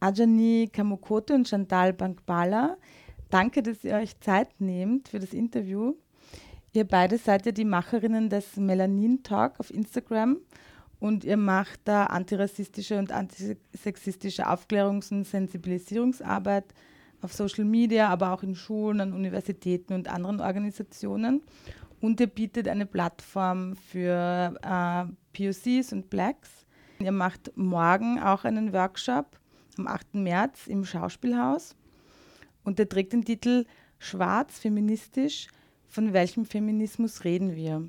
Ajani Kamukote und Chantal Bankbala. Danke, dass ihr euch Zeit nehmt für das Interview. Ihr beide seid ja die Macherinnen des Melanin Talk auf Instagram und ihr macht da antirassistische und antisexistische Aufklärungs- und Sensibilisierungsarbeit auf Social Media, aber auch in Schulen, an Universitäten und anderen Organisationen. Und ihr bietet eine Plattform für äh, POCs und Blacks. Ihr macht morgen auch einen Workshop am 8. März im Schauspielhaus. Und der trägt den Titel Schwarz, feministisch, von welchem Feminismus reden wir?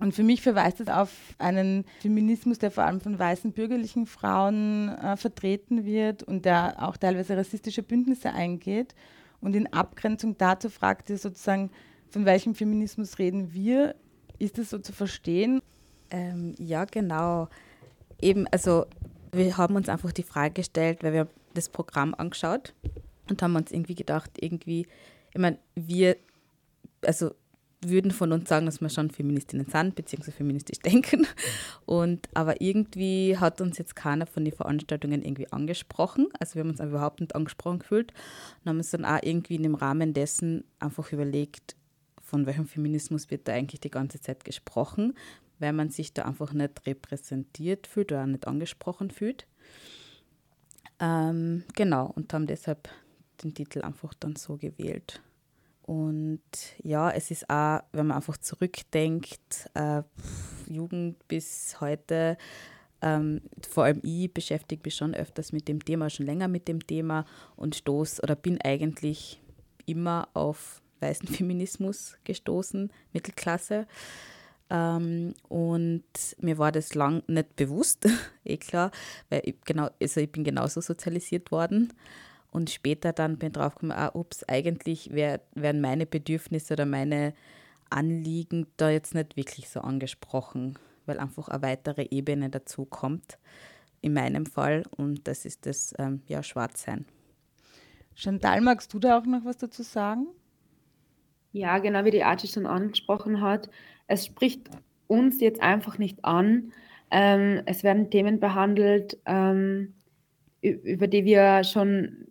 Und für mich verweist es auf einen Feminismus, der vor allem von weißen bürgerlichen Frauen äh, vertreten wird und der auch teilweise rassistische Bündnisse eingeht. Und in Abgrenzung dazu fragt ihr sozusagen, von welchem Feminismus reden wir? Ist es so zu verstehen? Ähm, ja, genau. Eben, also wir haben uns einfach die Frage gestellt, weil wir das Programm angeschaut und haben uns irgendwie gedacht, irgendwie, ich meine, wir, also würden von uns sagen, dass wir schon Feministinnen sind, beziehungsweise feministisch denken. Und, aber irgendwie hat uns jetzt keiner von den Veranstaltungen irgendwie angesprochen. Also wir haben uns überhaupt nicht angesprochen gefühlt und haben uns dann auch irgendwie in dem Rahmen dessen einfach überlegt, von welchem Feminismus wird da eigentlich die ganze Zeit gesprochen, weil man sich da einfach nicht repräsentiert fühlt oder nicht angesprochen fühlt. Ähm, genau, und haben deshalb den Titel einfach dann so gewählt. Und ja, es ist auch, wenn man einfach zurückdenkt, äh, Jugend bis heute, ähm, vor allem ich beschäftige mich schon öfters mit dem Thema, schon länger mit dem Thema und stoß oder bin eigentlich immer auf weißen Feminismus gestoßen, Mittelklasse. Ähm, und mir war das lang nicht bewusst, eh klar, weil ich, genau, also ich bin genauso sozialisiert worden. Und später dann bin ich drauf gekommen, ah, ups, eigentlich wär, wären meine Bedürfnisse oder meine Anliegen da jetzt nicht wirklich so angesprochen, weil einfach eine weitere Ebene dazu kommt, in meinem Fall. Und das ist das ähm, ja, Schwarzsein. Chantal, magst du da auch noch was dazu sagen? Ja, genau wie die Archie schon angesprochen hat. Es spricht uns jetzt einfach nicht an. Ähm, es werden Themen behandelt, ähm, über die wir schon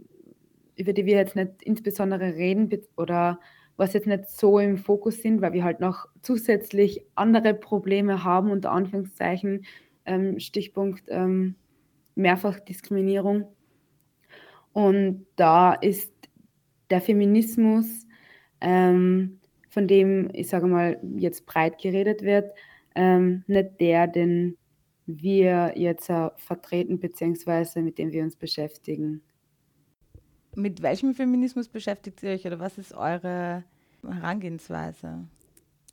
über die wir jetzt nicht insbesondere reden oder was jetzt nicht so im Fokus sind, weil wir halt noch zusätzlich andere Probleme haben, unter Anführungszeichen, ähm, Stichpunkt ähm, Mehrfachdiskriminierung. Und da ist der Feminismus, ähm, von dem, ich sage mal, jetzt breit geredet wird, ähm, nicht der, den wir jetzt äh, vertreten, beziehungsweise mit dem wir uns beschäftigen. Mit welchem Feminismus beschäftigt ihr euch oder was ist eure Herangehensweise?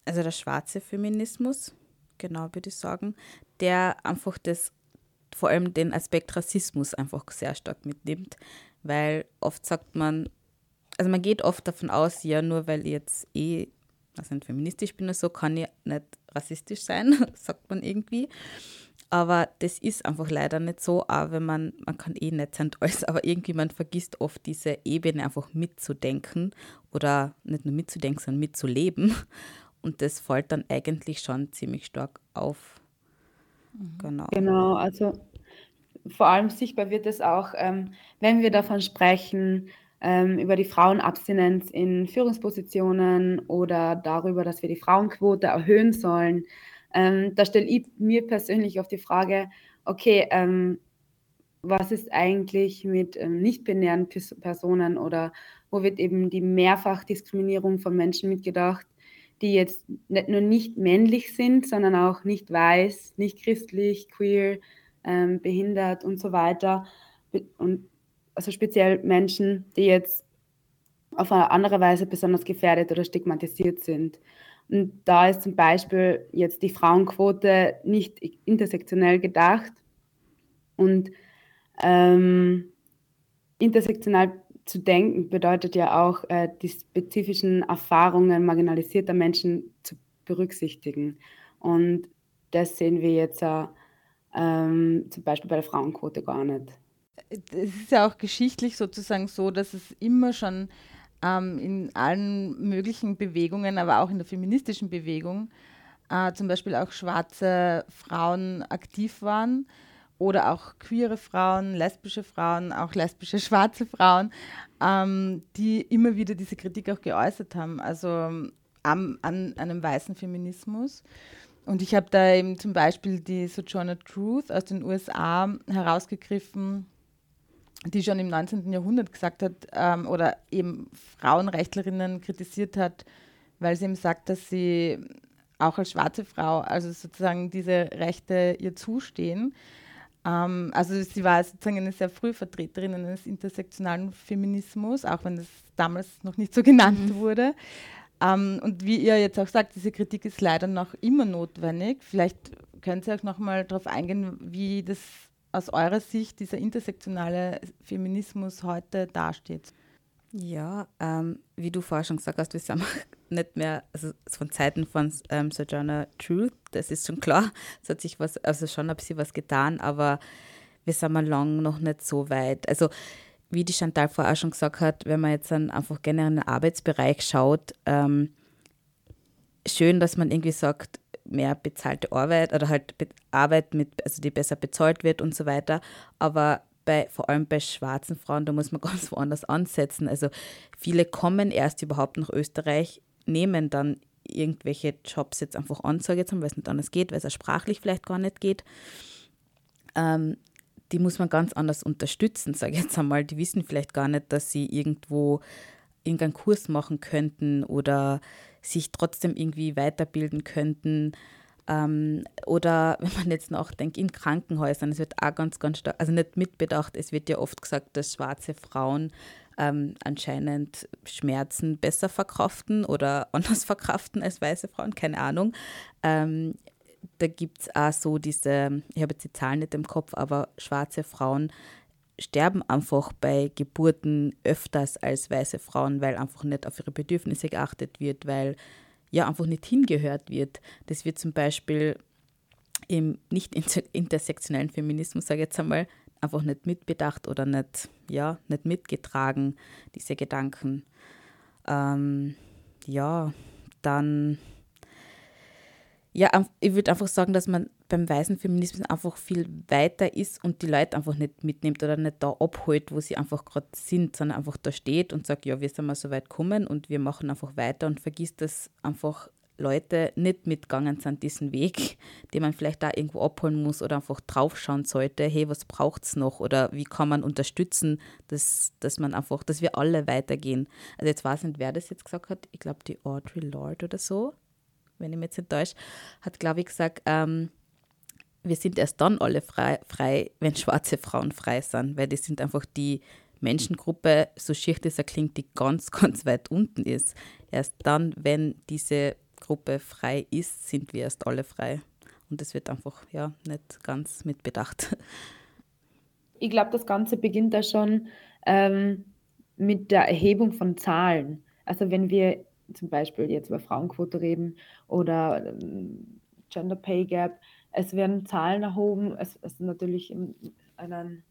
Also der schwarze Feminismus, genau würde ich sagen, der einfach das, vor allem den Aspekt Rassismus einfach sehr stark mitnimmt, weil oft sagt man, also man geht oft davon aus, ja, nur weil jetzt eh also nicht feministisch bin oder so, kann ich nicht rassistisch sein, sagt man irgendwie. Aber das ist einfach leider nicht so, auch wenn man, man kann eh nicht sein alles, aber irgendwie man vergisst oft diese Ebene einfach mitzudenken oder nicht nur mitzudenken, sondern mitzuleben. Und das fällt dann eigentlich schon ziemlich stark auf. Mhm. Genau. Genau, also vor allem sichtbar wird es auch, ähm, wenn wir davon sprechen, ähm, über die Frauenabstinenz in Führungspositionen oder darüber, dass wir die Frauenquote erhöhen sollen. Ähm, da stelle ich mir persönlich auf die Frage, okay, ähm, was ist eigentlich mit ähm, nicht-binären Personen oder wo wird eben die Mehrfachdiskriminierung von Menschen mitgedacht, die jetzt nicht nur nicht männlich sind, sondern auch nicht weiß, nicht christlich, queer, ähm, behindert und so weiter. Und also speziell Menschen, die jetzt auf eine andere Weise besonders gefährdet oder stigmatisiert sind. Und da ist zum Beispiel jetzt die Frauenquote nicht intersektionell gedacht. Und ähm, intersektional zu denken bedeutet ja auch, äh, die spezifischen Erfahrungen marginalisierter Menschen zu berücksichtigen. Und das sehen wir jetzt äh, ähm, zum Beispiel bei der Frauenquote gar nicht. Es ist ja auch geschichtlich sozusagen so, dass es immer schon ähm, in allen möglichen Bewegungen, aber auch in der feministischen Bewegung, äh, zum Beispiel auch schwarze Frauen aktiv waren oder auch queere Frauen, lesbische Frauen, auch lesbische schwarze Frauen, ähm, die immer wieder diese Kritik auch geäußert haben, also am, an einem weißen Feminismus. Und ich habe da eben zum Beispiel die Sojourner Truth aus den USA herausgegriffen, die schon im 19. Jahrhundert gesagt hat ähm, oder eben Frauenrechtlerinnen kritisiert hat, weil sie eben sagt, dass sie auch als schwarze Frau, also sozusagen diese Rechte ihr zustehen. Ähm, also sie war sozusagen eine sehr frühe Vertreterin eines intersektionalen Feminismus, auch wenn das damals noch nicht so genannt mhm. wurde. Ähm, und wie ihr jetzt auch sagt, diese Kritik ist leider noch immer notwendig. Vielleicht können Sie auch noch mal darauf eingehen, wie das aus eurer Sicht dieser intersektionale Feminismus heute dasteht. Ja, ähm, wie du vorher schon gesagt hast, wir sind nicht mehr, also von Zeiten von ähm, Sojourner Truth, das ist schon klar, es hat sich was, also schon ein bisschen was getan, aber wir sind mal lang noch nicht so weit. Also wie die Chantal vorher schon gesagt hat, wenn man jetzt dann einfach generell in den Arbeitsbereich schaut, ähm, schön, dass man irgendwie sagt, mehr bezahlte Arbeit oder halt Arbeit, mit, also die besser bezahlt wird und so weiter. Aber bei, vor allem bei schwarzen Frauen, da muss man ganz woanders ansetzen. Also viele kommen erst überhaupt nach Österreich, nehmen dann irgendwelche Jobs jetzt einfach an, sage jetzt weil es nicht anders geht, weil es auch sprachlich vielleicht gar nicht geht. Ähm, die muss man ganz anders unterstützen, sage ich jetzt einmal. Die wissen vielleicht gar nicht, dass sie irgendwo irgendeinen Kurs machen könnten oder sich trotzdem irgendwie weiterbilden könnten. Ähm, oder wenn man jetzt nachdenkt, in Krankenhäusern, es wird auch ganz, ganz stark, also nicht mitbedacht, es wird ja oft gesagt, dass schwarze Frauen ähm, anscheinend Schmerzen besser verkraften oder anders verkraften als weiße Frauen, keine Ahnung. Ähm, da gibt es auch so diese, ich habe jetzt die Zahlen nicht im Kopf, aber schwarze Frauen sterben einfach bei Geburten öfters als weiße Frauen, weil einfach nicht auf ihre Bedürfnisse geachtet wird, weil ja einfach nicht hingehört wird. Das wird zum Beispiel im nicht intersektionellen Feminismus, sage ich jetzt einmal, einfach nicht mitbedacht oder nicht, ja, nicht mitgetragen, diese Gedanken. Ähm, ja, dann ja, ich würde einfach sagen, dass man beim weißen Feminismus einfach viel weiter ist und die Leute einfach nicht mitnimmt oder nicht da abholt, wo sie einfach gerade sind, sondern einfach da steht und sagt, ja, wir sind mal so weit gekommen und wir machen einfach weiter und vergisst, dass einfach Leute nicht mitgegangen sind, diesen Weg, den man vielleicht da irgendwo abholen muss oder einfach draufschauen sollte, hey, was braucht es noch oder wie kann man unterstützen, dass, dass man einfach, dass wir alle weitergehen. Also jetzt weiß ich nicht, wer das jetzt gesagt hat, ich glaube die Audrey Lord oder so, wenn ich mich jetzt nicht täusche, hat, glaube ich, gesagt, ähm, wir sind erst dann alle frei, frei, wenn schwarze Frauen frei sind, weil die sind einfach die Menschengruppe, so schier das klingt, die ganz, ganz weit unten ist. Erst dann, wenn diese Gruppe frei ist, sind wir erst alle frei. Und das wird einfach ja nicht ganz mitbedacht. Ich glaube, das Ganze beginnt da schon ähm, mit der Erhebung von Zahlen. Also wenn wir zum Beispiel jetzt über Frauenquote reden oder ähm, Gender Pay Gap, es werden Zahlen erhoben, es ist natürlich in einem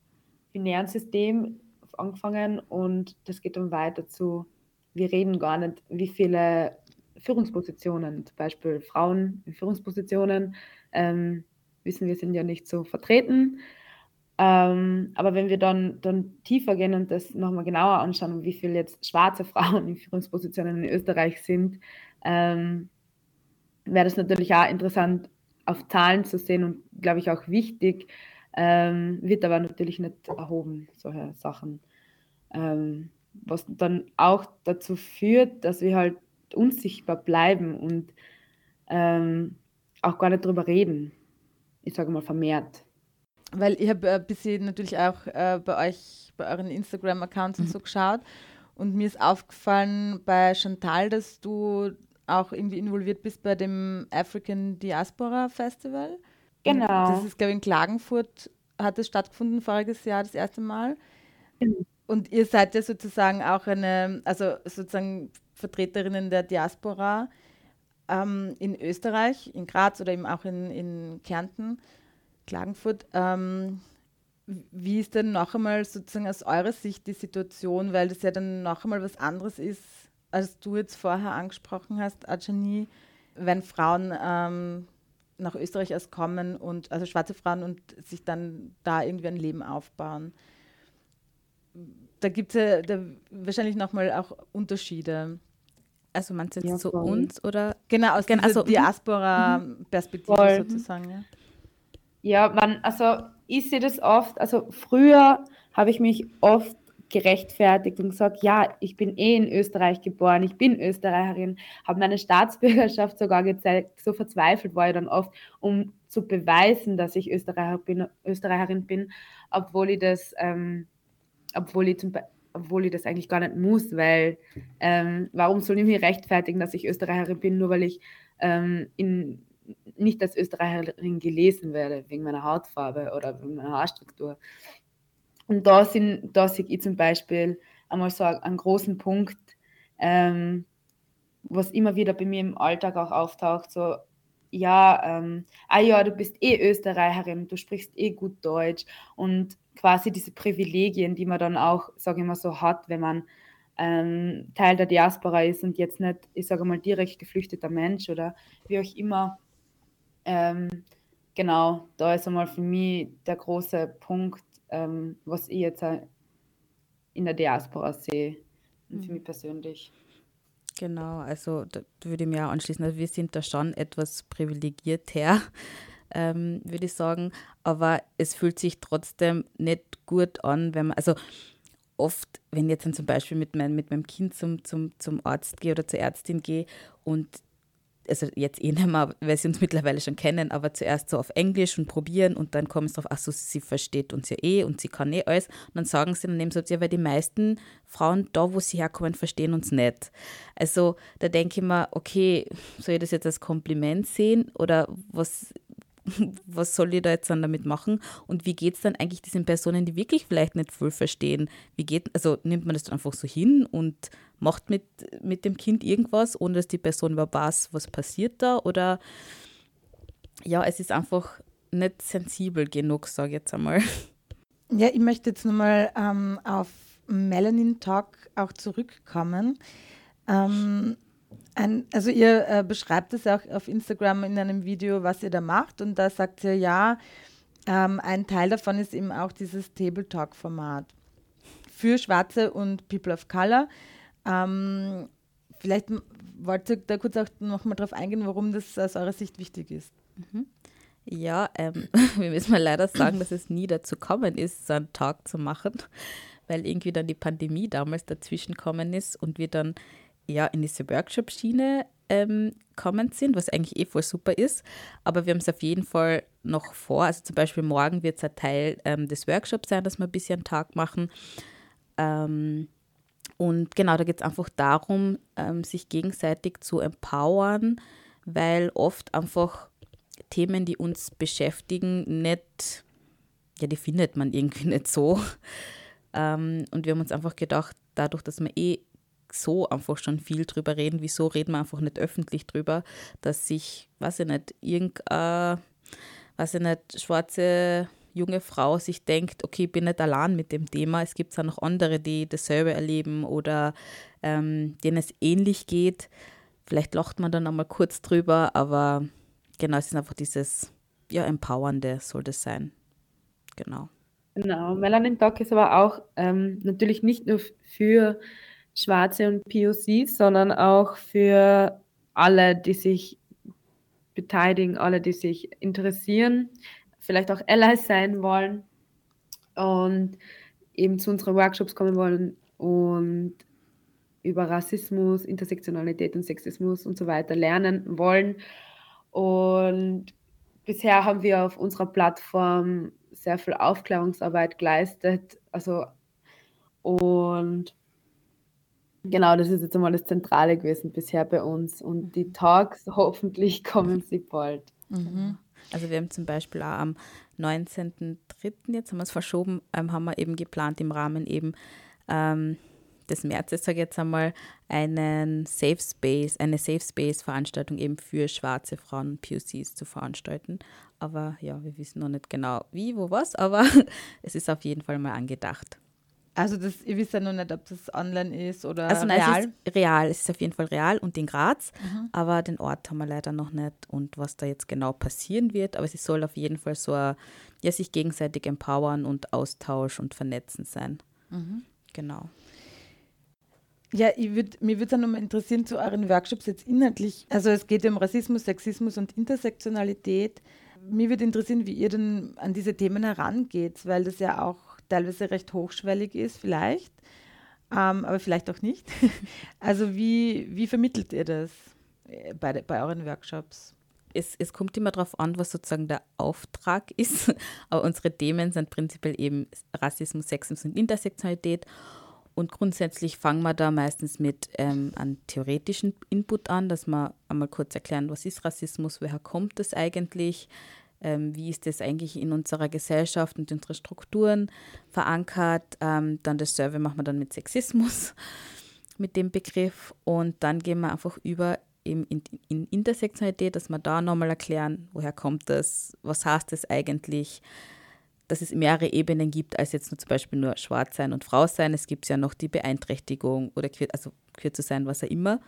binären System angefangen und das geht dann weiter zu, wir reden gar nicht, wie viele Führungspositionen, zum Beispiel Frauen in Führungspositionen, ähm, wissen wir sind ja nicht so vertreten. Ähm, aber wenn wir dann, dann tiefer gehen und das nochmal genauer anschauen, wie viele jetzt schwarze Frauen in Führungspositionen in Österreich sind, ähm, wäre das natürlich auch interessant auf Zahlen zu sehen und glaube ich auch wichtig, ähm, wird aber natürlich nicht erhoben, solche Sachen. Ähm, was dann auch dazu führt, dass wir halt unsichtbar bleiben und ähm, auch gar nicht drüber reden. Ich sage mal vermehrt. Weil ich habe ein bisschen natürlich auch äh, bei euch, bei euren Instagram-Accounts und mhm. so geschaut und mir ist aufgefallen bei Chantal, dass du auch irgendwie involviert bist bei dem African Diaspora Festival. Genau. Und das ist, glaube ich, in Klagenfurt hat es stattgefunden, voriges Jahr das erste Mal. Mhm. Und ihr seid ja sozusagen auch eine, also sozusagen Vertreterinnen der Diaspora ähm, in Österreich, in Graz oder eben auch in, in Kärnten, Klagenfurt. Ähm, wie ist denn noch einmal sozusagen aus eurer Sicht die Situation, weil das ja dann noch einmal was anderes ist, als du jetzt vorher angesprochen hast, Ajani, wenn Frauen ähm, nach Österreich erst kommen und also schwarze Frauen und sich dann da irgendwie ein Leben aufbauen. Da gibt es ja da wahrscheinlich nochmal auch Unterschiede. Also meinst du jetzt ja, zu uns oder? Genau, aus genau, also, Diaspora-Perspektive mhm. sozusagen. Ja, ja man, also ich sehe das oft, also früher habe ich mich oft gerechtfertigt und gesagt, ja, ich bin eh in Österreich geboren, ich bin Österreicherin, habe meine Staatsbürgerschaft sogar gezeigt, so verzweifelt war ich dann oft, um zu beweisen, dass ich Österreicher bin, Österreicherin bin, obwohl ich das, ähm, obwohl ich zum obwohl ich das eigentlich gar nicht muss, weil ähm, warum soll ich mich rechtfertigen, dass ich Österreicherin bin, nur weil ich ähm, in, nicht als Österreicherin gelesen werde, wegen meiner Hautfarbe oder wegen meiner Haarstruktur. Und da, sind, da sehe ich zum Beispiel einmal so einen großen Punkt, ähm, was immer wieder bei mir im Alltag auch auftaucht, so, ja, ähm, ah ja, du bist eh Österreicherin, du sprichst eh gut Deutsch und quasi diese Privilegien, die man dann auch, sage ich mal so, hat, wenn man ähm, Teil der Diaspora ist und jetzt nicht, ich sage mal, direkt geflüchteter Mensch oder wie auch immer. Ähm, genau, da ist einmal für mich der große Punkt, ähm, was ich jetzt in der Diaspora sehe, mhm. für mich persönlich. Genau, also da würde ich mir auch anschließen. Also wir sind da schon etwas privilegierter, ähm, würde ich sagen. Aber es fühlt sich trotzdem nicht gut an, wenn man, also oft, wenn ich jetzt dann zum Beispiel mit, mein, mit meinem Kind zum, zum, zum Arzt gehe oder zur Ärztin gehe und also jetzt eh nicht mehr, weil sie uns mittlerweile schon kennen, aber zuerst so auf Englisch und probieren und dann kommen sie drauf, ach so, sie versteht uns ja eh und sie kann eh alles. Und dann sagen sie dann eben so, ja, weil die meisten Frauen da, wo sie herkommen, verstehen uns nicht. Also da denke ich mir, okay, soll ich das jetzt als Kompliment sehen oder was, was soll ich da jetzt dann damit machen? Und wie geht es dann eigentlich diesen Personen, die wirklich vielleicht nicht voll verstehen? Wie geht, also nimmt man das dann einfach so hin und macht mit, mit dem Kind irgendwas, ohne dass die Person weiß, was passiert da? Oder ja, es ist einfach nicht sensibel genug, sage ich jetzt einmal. Ja, ich möchte jetzt nochmal ähm, auf Melanin Talk auch zurückkommen. Ähm, ein, also ihr äh, beschreibt es auch auf Instagram in einem Video, was ihr da macht und da sagt ihr, ja, ähm, ein Teil davon ist eben auch dieses Table Talk-Format für Schwarze und People of Color. Ähm, vielleicht wollt ihr da kurz auch nochmal drauf eingehen, warum das aus eurer Sicht wichtig ist. Mhm. Ja, ähm, wir müssen mal leider sagen, dass es nie dazu gekommen ist, so einen Talk zu machen, weil irgendwie dann die Pandemie damals dazwischen gekommen ist und wir dann ja in diese Workshop-Schiene ähm, kommen sind, was eigentlich eh voll super ist. Aber wir haben es auf jeden Fall noch vor. Also zum Beispiel morgen wird es ein Teil ähm, des Workshops sein, dass wir ein bisschen einen Tag machen. Ähm, und genau, da geht es einfach darum, ähm, sich gegenseitig zu empowern, weil oft einfach Themen, die uns beschäftigen, nicht, ja, die findet man irgendwie nicht so. Ähm, und wir haben uns einfach gedacht, dadurch, dass wir eh so einfach schon viel drüber reden. Wieso reden wir einfach nicht öffentlich drüber, dass sich, weiß ich nicht, irgendeine, weiß ich nicht, schwarze junge Frau sich denkt, okay, ich bin nicht allein mit dem Thema, es gibt auch noch andere, die dasselbe erleben oder ähm, denen es ähnlich geht. Vielleicht lacht man dann einmal kurz drüber, aber genau, es ist einfach dieses, ja, Empowernde soll das sein. Genau. Genau, Melanin Talk ist aber auch ähm, natürlich nicht nur für Schwarze und POCs, sondern auch für alle, die sich beteiligen, alle, die sich interessieren, vielleicht auch Allies sein wollen und eben zu unseren Workshops kommen wollen und über Rassismus, Intersektionalität und Sexismus und so weiter lernen wollen. Und bisher haben wir auf unserer Plattform sehr viel Aufklärungsarbeit geleistet. Also und Genau, das ist jetzt einmal das Zentrale gewesen bisher bei uns. Und die Talks, hoffentlich kommen sie bald. Mhm. Also wir haben zum Beispiel auch am 19.03., jetzt haben wir es verschoben, ähm, haben wir eben geplant im Rahmen eben ähm, des Märzes, sage ich jetzt einmal, einen Safe Space, eine Safe Space Veranstaltung eben für schwarze Frauen POCs zu veranstalten. Aber ja, wir wissen noch nicht genau wie, wo, was, aber es ist auf jeden Fall mal angedacht. Also das, ihr wisst ja noch nicht, ob das online ist oder also nein, real? Es ist real, es ist auf jeden Fall real und in Graz, mhm. aber den Ort haben wir leider noch nicht und was da jetzt genau passieren wird, aber es soll auf jeden Fall so ein, ja, sich gegenseitig empowern und Austausch und vernetzen sein. Mhm. Genau. Ja, würd, mir würde es nochmal interessieren zu euren Workshops jetzt inhaltlich. Also es geht ja um Rassismus, Sexismus und Intersektionalität. Mir würde interessieren, wie ihr denn an diese Themen herangeht, weil das ja auch teilweise recht hochschwellig ist, vielleicht, ähm, aber vielleicht auch nicht. also wie, wie vermittelt ihr das äh, bei, bei euren Workshops? Es, es, kommt immer darauf an, was sozusagen der Auftrag ist. Aber unsere Themen sind prinzipiell eben Rassismus, Sexismus und Intersektionalität. Und grundsätzlich fangen wir da meistens mit ähm, einem theoretischen Input an, dass wir einmal kurz erklären, was ist Rassismus, woher kommt das eigentlich, ähm, wie ist das eigentlich in unserer Gesellschaft und unseren Strukturen verankert. Ähm, dann das Survey machen wir dann mit Sexismus, mit dem Begriff. Und dann gehen wir einfach über in, in, in Intersektionalität, dass wir da nochmal erklären, woher kommt das, was heißt das eigentlich, dass es mehrere Ebenen gibt, als jetzt nur zum Beispiel nur schwarz sein und Frau sein. Es gibt ja noch die Beeinträchtigung oder queer, also queer zu sein, was auch immer.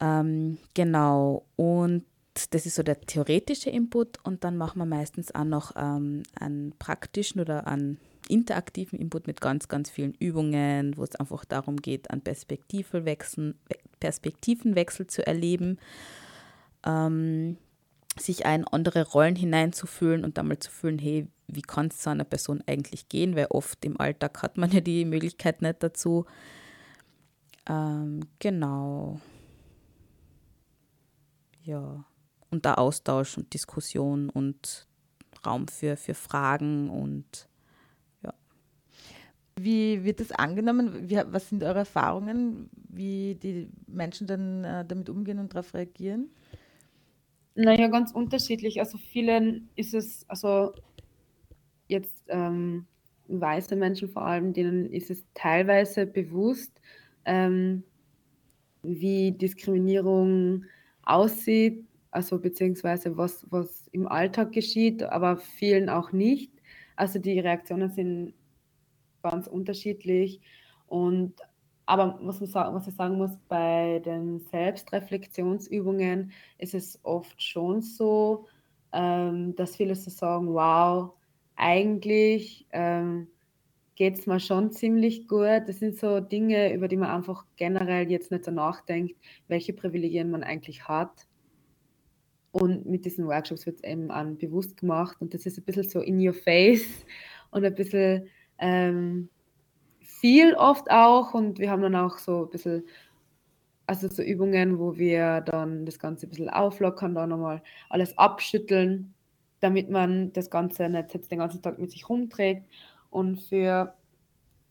Ähm, genau. Und das ist so der theoretische Input und dann machen wir meistens auch noch ähm, einen praktischen oder einen interaktiven Input mit ganz, ganz vielen Übungen, wo es einfach darum geht, einen Perspektivenwechsel, Perspektivenwechsel zu erleben. Ähm, sich in andere Rollen hineinzufühlen und dann mal zu fühlen, hey, wie kann es zu einer Person eigentlich gehen? Weil oft im Alltag hat man ja die Möglichkeit nicht dazu. Ähm, genau. Ja. Und da Austausch und Diskussion und Raum für, für Fragen und ja. Wie wird das angenommen? Wie, was sind eure Erfahrungen, wie die Menschen dann äh, damit umgehen und darauf reagieren? Naja, ganz unterschiedlich. Also vielen ist es, also jetzt ähm, weiße Menschen vor allem, denen ist es teilweise bewusst, ähm, wie Diskriminierung aussieht, also beziehungsweise was, was im Alltag geschieht, aber vielen auch nicht. Also die Reaktionen sind ganz unterschiedlich und aber was, man sagen, was ich sagen muss, bei den Selbstreflexionsübungen ist es oft schon so, ähm, dass viele so sagen, wow, eigentlich ähm, geht es mir schon ziemlich gut. Das sind so Dinge, über die man einfach generell jetzt nicht so nachdenkt, welche Privilegien man eigentlich hat. Und mit diesen Workshops wird es eben an bewusst gemacht und das ist ein bisschen so in your face und ein bisschen ähm, viel oft auch und wir haben dann auch so ein bisschen, also so Übungen, wo wir dann das Ganze ein bisschen auflockern, da nochmal alles abschütteln, damit man das Ganze nicht jetzt den ganzen Tag mit sich rumträgt. Und für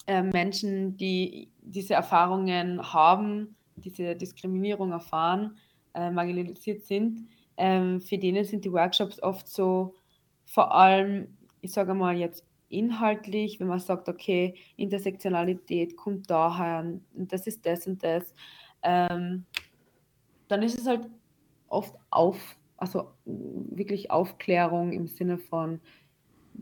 äh, Menschen, die diese Erfahrungen haben, diese Diskriminierung erfahren, äh, marginalisiert sind, ähm, für denen sind die Workshops oft so, vor allem, ich sage mal jetzt inhaltlich, wenn man sagt, okay, Intersektionalität kommt daher und das ist das und das, ähm, dann ist es halt oft auf, also wirklich Aufklärung im Sinne von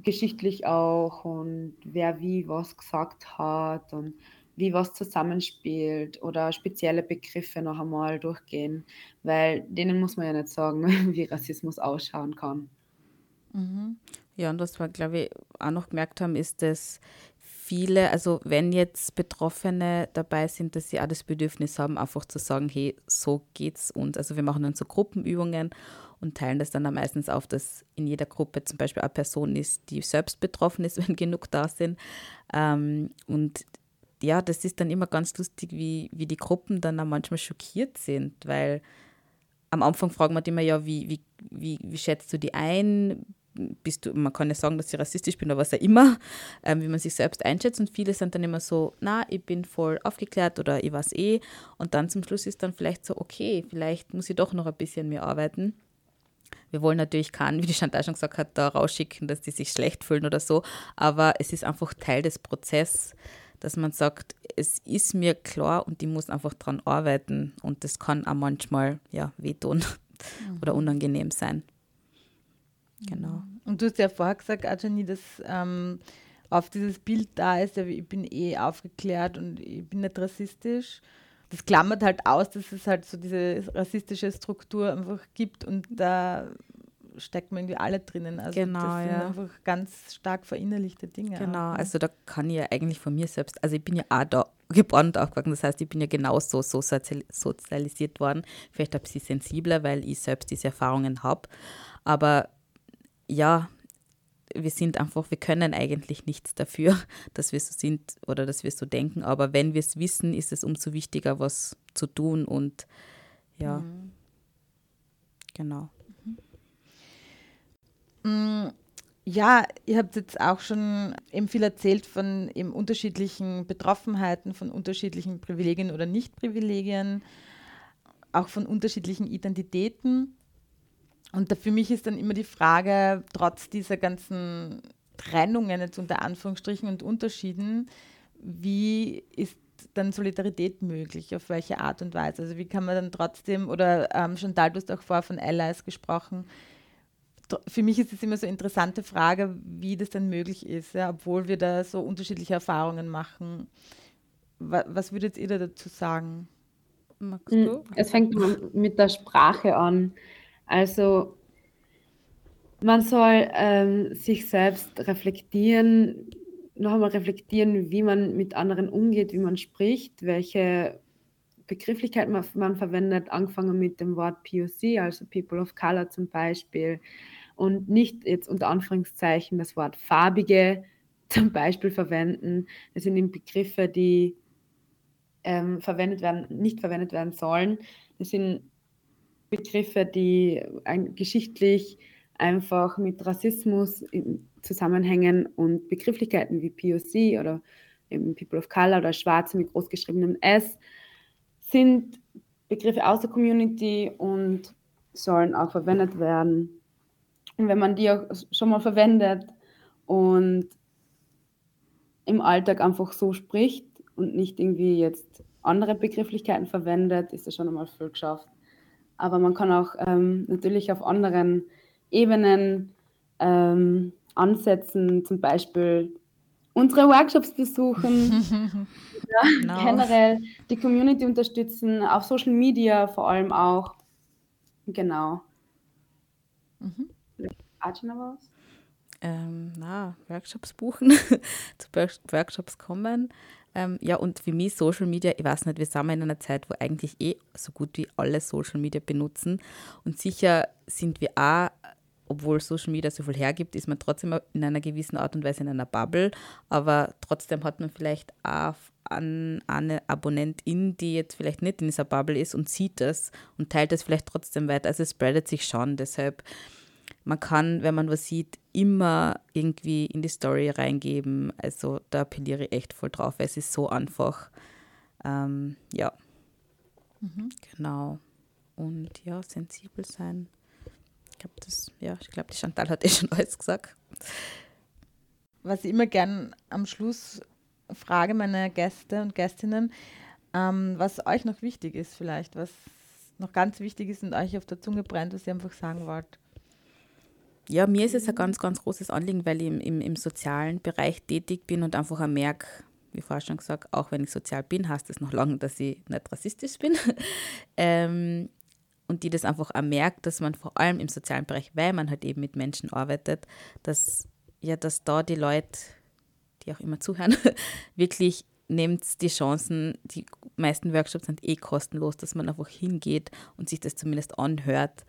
geschichtlich auch und wer wie was gesagt hat und wie was zusammenspielt oder spezielle Begriffe noch einmal durchgehen, weil denen muss man ja nicht sagen, wie Rassismus ausschauen kann. Mhm. Ja, und was wir, glaube ich, auch noch gemerkt haben, ist, dass viele, also wenn jetzt Betroffene dabei sind, dass sie auch das Bedürfnis haben, einfach zu sagen, hey, so geht's uns. Also wir machen dann so Gruppenübungen und teilen das dann auch meistens auf, dass in jeder Gruppe zum Beispiel eine Person ist, die selbst betroffen ist, wenn genug da sind. Ähm, und ja, das ist dann immer ganz lustig, wie, wie die Gruppen dann auch manchmal schockiert sind, weil am Anfang fragen wir immer, ja, wie, wie, wie, wie schätzt du die ein? bist du, man kann ja sagen, dass ich rassistisch bin oder was auch immer, ähm, wie man sich selbst einschätzt. Und viele sind dann immer so, na, ich bin voll aufgeklärt oder ich weiß eh. Und dann zum Schluss ist dann vielleicht so, okay, vielleicht muss ich doch noch ein bisschen mehr arbeiten. Wir wollen natürlich keinen, wie die Chantal schon gesagt hat, da rausschicken, dass die sich schlecht fühlen oder so. Aber es ist einfach Teil des Prozesses, dass man sagt, es ist mir klar und ich muss einfach dran arbeiten. Und das kann auch manchmal ja, wehtun mhm. oder unangenehm sein. Genau. Und du hast ja vorher gesagt, Ajani, dass ähm, auf dieses Bild da ist, ja, ich bin eh aufgeklärt und ich bin nicht rassistisch. Das klammert halt aus, dass es halt so diese rassistische Struktur einfach gibt und da steckt man irgendwie alle drinnen. Also genau, das sind ja. einfach ganz stark verinnerlichte Dinge. Genau, auch, ne? also da kann ich ja eigentlich von mir selbst, also ich bin ja auch da geboren und aufgewachsen, das heißt, ich bin ja genauso so sozialisiert worden, vielleicht ein bisschen sensibler, weil ich selbst diese Erfahrungen habe, aber ja, wir sind einfach, wir können eigentlich nichts dafür, dass wir so sind oder dass wir so denken, aber wenn wir es wissen, ist es umso wichtiger, was zu tun und ja, mhm. genau. Mm, ja, ihr habt jetzt auch schon eben viel erzählt von eben unterschiedlichen Betroffenheiten, von unterschiedlichen Privilegien oder Nichtprivilegien, auch von unterschiedlichen Identitäten. Und da für mich ist dann immer die Frage, trotz dieser ganzen Trennungen jetzt unter Anführungsstrichen und Unterschieden, wie ist dann Solidarität möglich? Auf welche Art und Weise? Also wie kann man dann trotzdem, oder ähm, Chantal, du hast auch vorher von Allies gesprochen, für mich ist es immer so eine interessante Frage, wie das denn möglich ist, ja, obwohl wir da so unterschiedliche Erfahrungen machen. Was, was würdet ihr da dazu sagen? Magst hm, du? Es fängt mit der Sprache an. Also man soll ähm, sich selbst reflektieren, noch einmal reflektieren, wie man mit anderen umgeht, wie man spricht, welche Begrifflichkeit man, man verwendet, angefangen mit dem Wort POC, also People of Color zum Beispiel, und nicht jetzt unter Anführungszeichen das Wort farbige zum Beispiel verwenden. Das sind eben Begriffe, die ähm, verwendet werden, nicht verwendet werden sollen. Das sind Begriffe, die ein, geschichtlich einfach mit Rassismus zusammenhängen und Begrifflichkeiten wie POC oder People of Color oder Schwarze mit großgeschriebenem S sind Begriffe aus der Community und sollen auch verwendet werden. Und wenn man die auch schon mal verwendet und im Alltag einfach so spricht und nicht irgendwie jetzt andere Begrifflichkeiten verwendet, ist das schon einmal viel geschafft. Aber man kann auch ähm, natürlich auf anderen Ebenen ähm, ansetzen, zum Beispiel unsere Workshops besuchen, ja, genau. generell die Community unterstützen, auf Social Media vor allem auch. Genau. Mhm. Was? Ähm, na, Workshops buchen, zu Workshops kommen. Ähm, ja, und für mich Social Media, ich weiß nicht, wir sind in einer Zeit, wo eigentlich eh so gut wie alle Social Media benutzen. Und sicher sind wir auch obwohl Social Media so viel hergibt, ist man trotzdem in einer gewissen Art und Weise in einer Bubble. Aber trotzdem hat man vielleicht auch an eine Abonnentin, die jetzt vielleicht nicht in dieser Bubble ist und sieht das und teilt das vielleicht trotzdem weiter. Also es spreadet sich schon. Deshalb, man kann, wenn man was sieht, immer irgendwie in die Story reingeben. Also da appelliere ich echt voll drauf, weil es ist so einfach. Ähm, ja. Mhm. Genau. Und ja, sensibel sein glaube, das, ja, ich glaube, die Chantal hat eh schon alles gesagt. Was ich immer gern am Schluss frage, meine Gäste und Gästinnen, ähm, was euch noch wichtig ist, vielleicht, was noch ganz wichtig ist und euch auf der Zunge brennt, was ihr einfach sagen wollt. Ja, mir ist es ein ganz, ganz großes Anliegen, weil ich im, im, im sozialen Bereich tätig bin und einfach merke, wie vorher schon gesagt, auch wenn ich sozial bin, heißt das noch lange, dass ich nicht rassistisch bin. ähm, und die das einfach auch merkt, dass man vor allem im sozialen Bereich, weil man halt eben mit Menschen arbeitet, dass ja, dass da die Leute, die auch immer zuhören, wirklich nehmt die Chancen, die meisten Workshops sind eh kostenlos, dass man einfach hingeht und sich das zumindest anhört,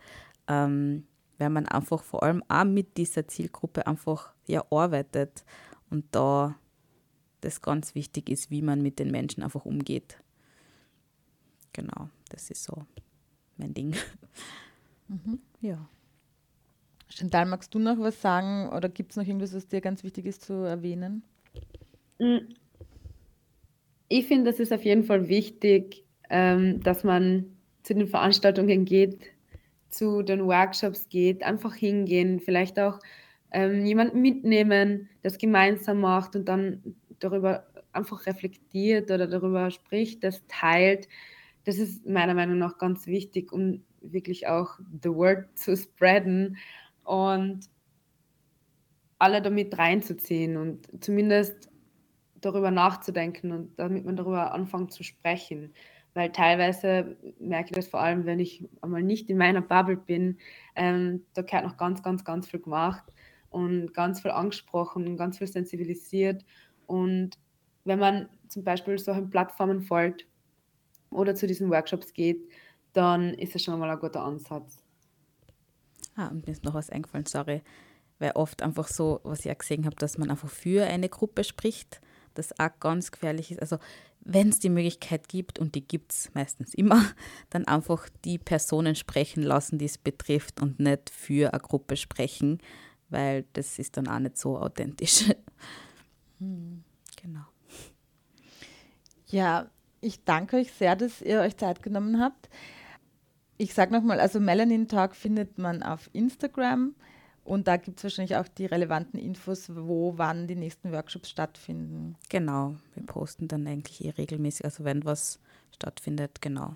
ähm, weil man einfach vor allem auch mit dieser Zielgruppe einfach ja arbeitet und da das ganz wichtig ist, wie man mit den Menschen einfach umgeht. Genau, das ist so mein Ding. Mhm. Ja. Chantal, magst du noch was sagen oder gibt es noch irgendwas, was dir ganz wichtig ist zu erwähnen? Mm. Ich finde, es ist auf jeden Fall wichtig, ähm, dass man zu den Veranstaltungen geht, zu den Workshops geht, einfach hingehen, vielleicht auch ähm, jemanden mitnehmen, das gemeinsam macht und dann darüber einfach reflektiert oder darüber spricht, das teilt das ist meiner Meinung nach ganz wichtig, um wirklich auch the word zu spreaden. Und alle damit reinzuziehen und zumindest darüber nachzudenken und damit man darüber anfängt zu sprechen. Weil teilweise merke ich das vor allem, wenn ich einmal nicht in meiner Bubble bin, ähm, da gehört noch ganz, ganz, ganz viel gemacht und ganz viel angesprochen und ganz viel sensibilisiert. Und wenn man zum Beispiel solchen Plattformen folgt oder zu diesen Workshops geht, dann ist das schon mal ein guter Ansatz. Ah, und mir ist noch was eingefallen, sorry. Weil oft einfach so, was ich auch gesehen habe, dass man einfach für eine Gruppe spricht, das auch ganz gefährlich ist. Also wenn es die Möglichkeit gibt, und die gibt es meistens immer, dann einfach die Personen sprechen lassen, die es betrifft und nicht für eine Gruppe sprechen, weil das ist dann auch nicht so authentisch. Hm, genau. Ja, ich danke euch sehr, dass ihr euch Zeit genommen habt. Ich sage nochmal, also Melanin Talk findet man auf Instagram und da gibt es wahrscheinlich auch die relevanten Infos, wo, wann die nächsten Workshops stattfinden. Genau, wir posten dann eigentlich eh regelmäßig, also wenn was stattfindet, genau.